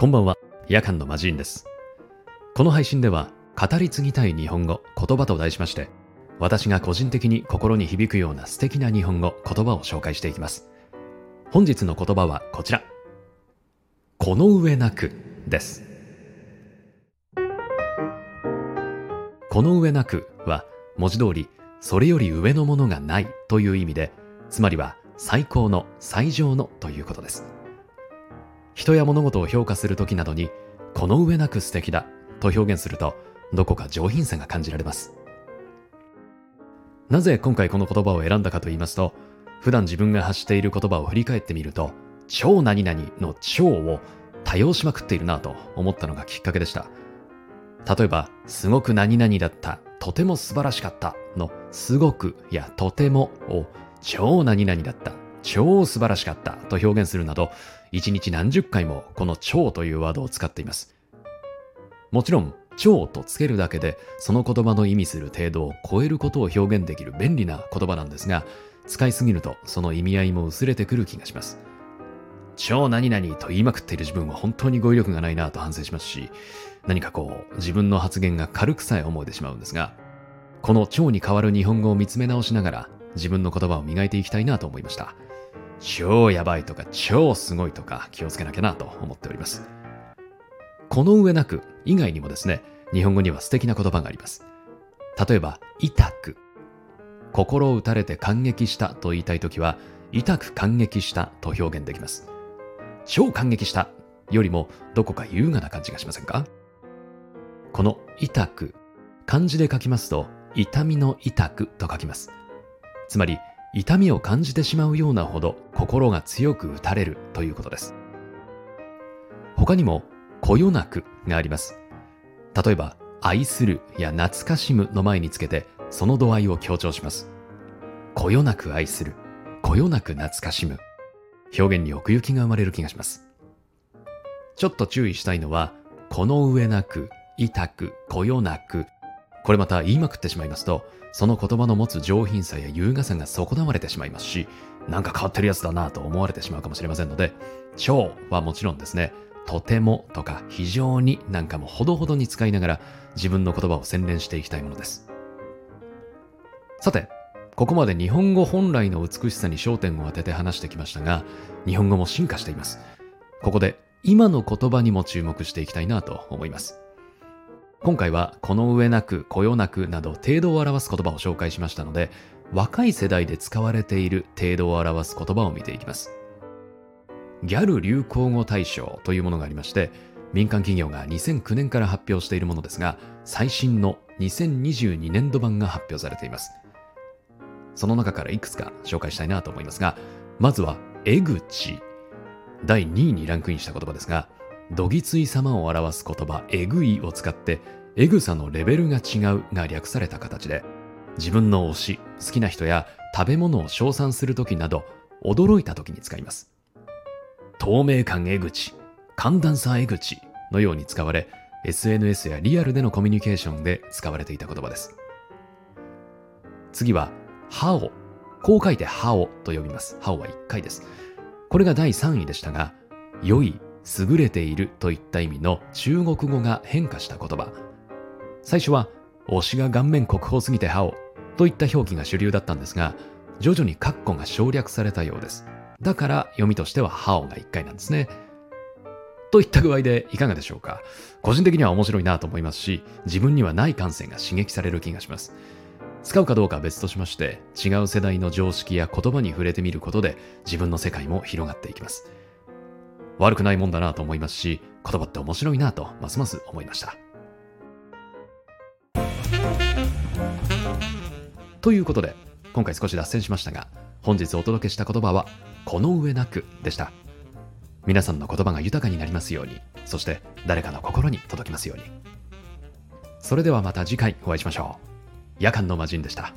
こんばんは、夜間のマジーンです。この配信では、語り継ぎたい日本語、言葉と題しまして、私が個人的に心に響くような素敵な日本語、言葉を紹介していきます。本日の言葉はこちら。この上なくです。この上なくは、文字通り、それより上のものがないという意味で、つまりは最高の最上のということです。人や物事を評価するときなどに、この上なく素敵だと表現すると、どこか上品さが感じられます。なぜ今回この言葉を選んだかと言いますと、普段自分が発している言葉を振り返ってみると、超何々の超を多用しまくっているなと思ったのがきっかけでした。例えば、すごく何々だった、とても素晴らしかったのすごくやとてもを超何々だった、超素晴らしかったと表現するなど、一日何十回もこの超というワードを使っています。もちろん、超とつけるだけでその言葉の意味する程度を超えることを表現できる便利な言葉なんですが、使いすぎるとその意味合いも薄れてくる気がします。超何々と言いまくっている自分は本当に語彙力がないなと反省しますし、何かこう自分の発言が軽くさえ思えてしまうんですが、この超に代わる日本語を見つめ直しながら自分の言葉を磨いていきたいなと思いました。超やばいとか超すごいとか気をつけなきゃなと思っております。この上なく以外にもですね、日本語には素敵な言葉があります。例えば、痛く。心を打たれて感激したと言いたいときは、痛く感激したと表現できます。超感激したよりもどこか優雅な感じがしませんか？この痛く、漢字で書きますと、痛みの痛くと書きます。つまり、痛みを感じてしまうようなほど心が強く打たれるということです。他にも、こよなくがあります。例えば、愛するや懐かしむの前につけて、その度合いを強調します。こよなく愛する、こよなく懐かしむ。表現に奥行きが生まれる気がします。ちょっと注意したいのは、この上なく、痛く、こよなく。これまた言いまくってしまいますと、その言葉の持つ上品さや優雅さが損なわれてしまいますし、なんか変わってるやつだなと思われてしまうかもしれませんので、超はもちろんですね、とてもとか非常になんかもほどほどに使いながら自分の言葉を洗練していきたいものです。さて、ここまで日本語本来の美しさに焦点を当てて話してきましたが、日本語も進化しています。ここで今の言葉にも注目していきたいなと思います。今回はこの上なく、こよなくなど程度を表す言葉を紹介しましたので、若い世代で使われている程度を表す言葉を見ていきます。ギャル流行語大賞というものがありまして、民間企業が2009年から発表しているものですが、最新の2022年度版が発表されています。その中からいくつか紹介したいなと思いますが、まずは、江口。第2位にランクインした言葉ですが、どぎつい様を表す言葉、えぐいを使って、えぐさのレベルが違うが略された形で、自分の推し、好きな人や食べ物を称賛するときなど、驚いたときに使います。透明感江口、寒暖差江口のように使われ、SNS やリアルでのコミュニケーションで使われていた言葉です。次は、ハオ。こう書いてハオと呼びます。ハオは1回です。これが第3位でしたが、良い、優れているといった意味の中国語が変化した言葉。最初は、推しが顔面国宝すぎてハオといった表記が主流だったんですが、徐々にカッコが省略されたようです。だから読みとしてはハオが1回なんですね。といった具合でいかがでしょうか個人的には面白いなと思いますし、自分にはない感性が刺激される気がします。使うかどうかは別としまして、違う世代の常識や言葉に触れてみることで自分の世界も広がっていきます。悪くないもんだなと思いますし、言葉って面白いなとますます思いました。ということで、今回少し脱線しましたが、本日お届けした言葉は、この上なくでした。皆さんの言葉が豊かになりますように、そして誰かの心に届きますように。それではまた次回お会いしましょう。夜間の魔人でした。